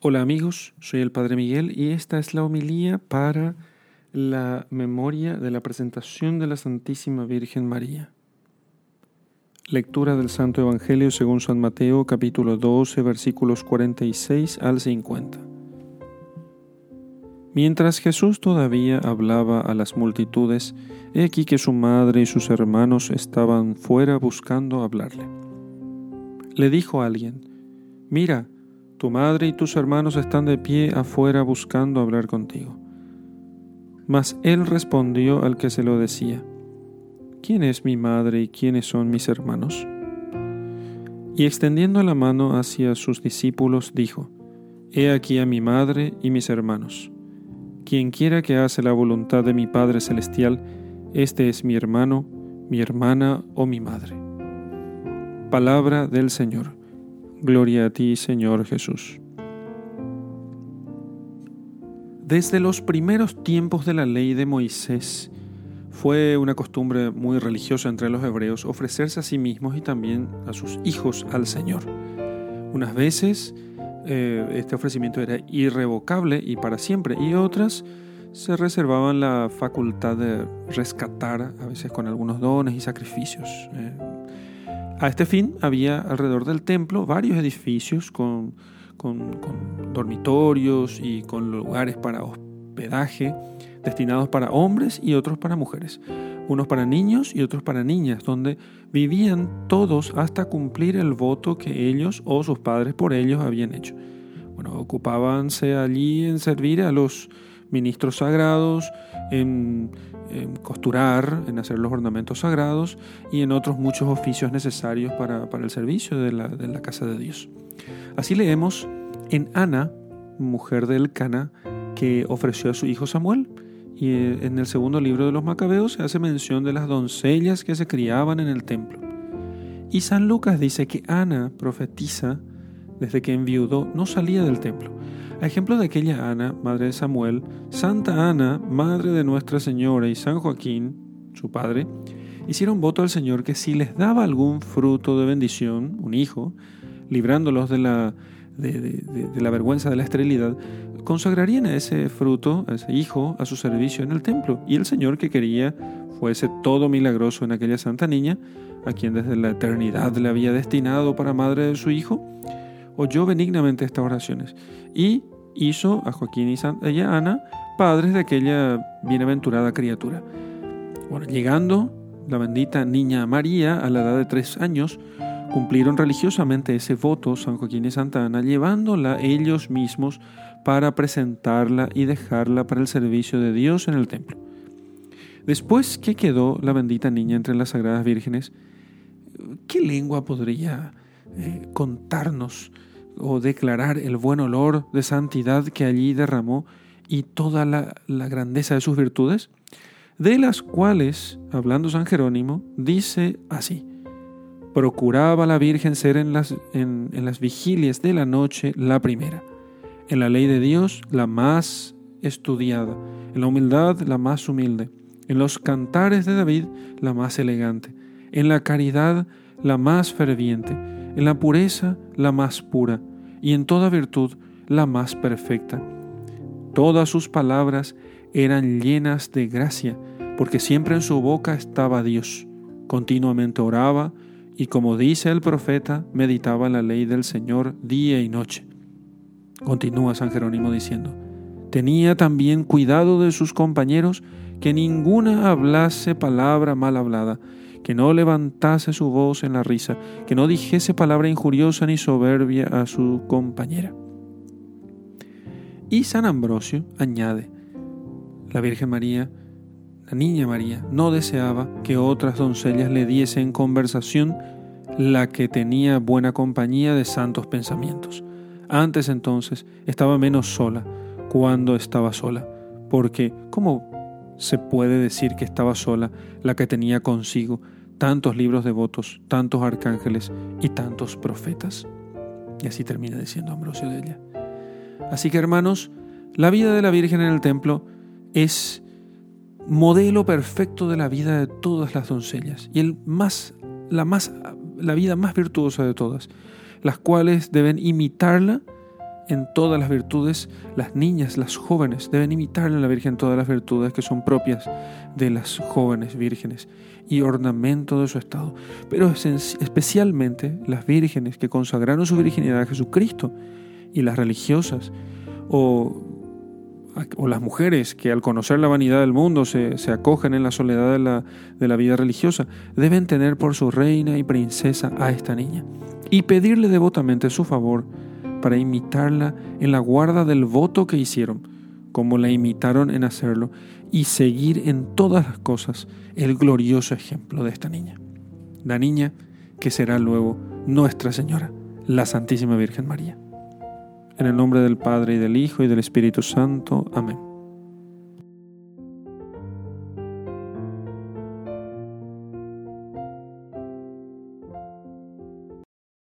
Hola amigos, soy el Padre Miguel y esta es la homilía para la memoria de la presentación de la Santísima Virgen María. Lectura del Santo Evangelio según San Mateo capítulo 12 versículos 46 al 50. Mientras Jesús todavía hablaba a las multitudes, he aquí que su madre y sus hermanos estaban fuera buscando hablarle. Le dijo a alguien, Mira, tu madre y tus hermanos están de pie afuera buscando hablar contigo. Mas él respondió al que se lo decía, ¿quién es mi madre y quiénes son mis hermanos? Y extendiendo la mano hacia sus discípulos, dijo, He aquí a mi madre y mis hermanos. Quien quiera que hace la voluntad de mi Padre Celestial, este es mi hermano, mi hermana o mi madre. Palabra del Señor. Gloria a ti, Señor Jesús. Desde los primeros tiempos de la ley de Moisés, fue una costumbre muy religiosa entre los hebreos ofrecerse a sí mismos y también a sus hijos al Señor. Unas veces eh, este ofrecimiento era irrevocable y para siempre, y otras se reservaban la facultad de rescatar, a veces con algunos dones y sacrificios. Eh, a este fin había alrededor del templo varios edificios con, dormitorios y con lugares para hospedaje destinados para hombres y otros para mujeres, unos para niños y otros para niñas, donde vivían todos hasta cumplir el voto que ellos o sus padres por ellos habían hecho. Bueno, ocupábanse allí en servir a los ministros sagrados, en, costurar, en hacer los ornamentos sagrados y en otros muchos oficios necesarios para, el servicio de la, de la, casa de Dios. Así leemos en Ana, mujer del Cana, que ofreció a su hijo Samuel. Y eh, en el segundo libro de los Macabeos se hace mención de las doncellas que se criaban en el templo. Y San Lucas dice que Ana profetiza desde que enviudó no salía del templo a ejemplo de aquella Ana, madre de Samuel, Santa Ana, madre de Nuestra Señora, y San Joaquín, su padre, hicieron voto al Señor que si les daba algún fruto de bendición, un hijo, librándolos de la, de, la vergüenza de la esterilidad, consagrarían a ese fruto, a ese hijo, a su servicio en el templo. Y el Señor que quería fuese todo milagroso en aquella santa niña, a quien desde la eternidad le había destinado para madre de su hijo, oyó benignamente estas oraciones y hizo a Joaquín y a Ana padres de aquella bienaventurada criatura. Llegando la bendita niña María a la edad de tres años, cumplieron religiosamente ese voto San Joaquín y Santa Ana, llevándola ellos mismos para presentarla y dejarla para el servicio de Dios en el templo. Después que quedó la bendita niña entre las sagradas vírgenes, ¿qué lengua podría eh, contarnos o declarar el buen olor de santidad que allí derramó y toda la, grandeza de sus virtudes, de las cuales, hablando San Jerónimo, dice así, procuraba la Virgen ser en las, en las vigilias de la noche la primera, en la ley de Dios la más estudiada, en la humildad la más humilde, en los cantares de David la más elegante, en la caridad la más ferviente, en la pureza la más pura, y en toda virtud la más perfecta. Todas sus palabras eran llenas de gracia, porque siempre en su boca estaba Dios. Continuamente oraba y como dice el profeta, meditaba la ley del Señor día y noche. Continúa San Jerónimo diciendo, tenía también cuidado de sus compañeros que ninguna hablase palabra mal hablada, que no levantase su voz en la risa, que no dijese palabra injuriosa ni soberbia a su compañera. Y San Ambrosio añade, la Virgen María, la Niña María, no deseaba que otras doncellas le diesen conversación la que tenía buena compañía de santos pensamientos. Antes entonces estaba menos sola cuando estaba sola, porque ¿cómo se puede decir que estaba sola la que tenía consigo tantos libros devotos, tantos arcángeles y tantos profetas. Y así termina diciendo Ambrosio de ella. Así que hermanos, la vida de la Virgen en el templo es modelo perfecto de la vida de todas las doncellas y el más, la, más, la vida más virtuosa de todas, las cuales deben imitarla en todas las virtudes, las niñas, las jóvenes, deben imitar a la Virgen todas las virtudes que son propias de las jóvenes vírgenes y ornamento de su estado. Pero especialmente las vírgenes que consagraron su virginidad a Jesucristo y las religiosas o, o las mujeres que al conocer la vanidad del mundo se, acogen en la soledad de la, de la vida religiosa, deben tener por su reina y princesa a esta niña y pedirle devotamente su favor para imitarla en la guarda del voto que hicieron, como la imitaron en hacerlo, y seguir en todas las cosas el glorioso ejemplo de esta niña. La niña que será luego Nuestra Señora, la Santísima Virgen María. En el nombre del Padre y del Hijo y del Espíritu Santo. Amén.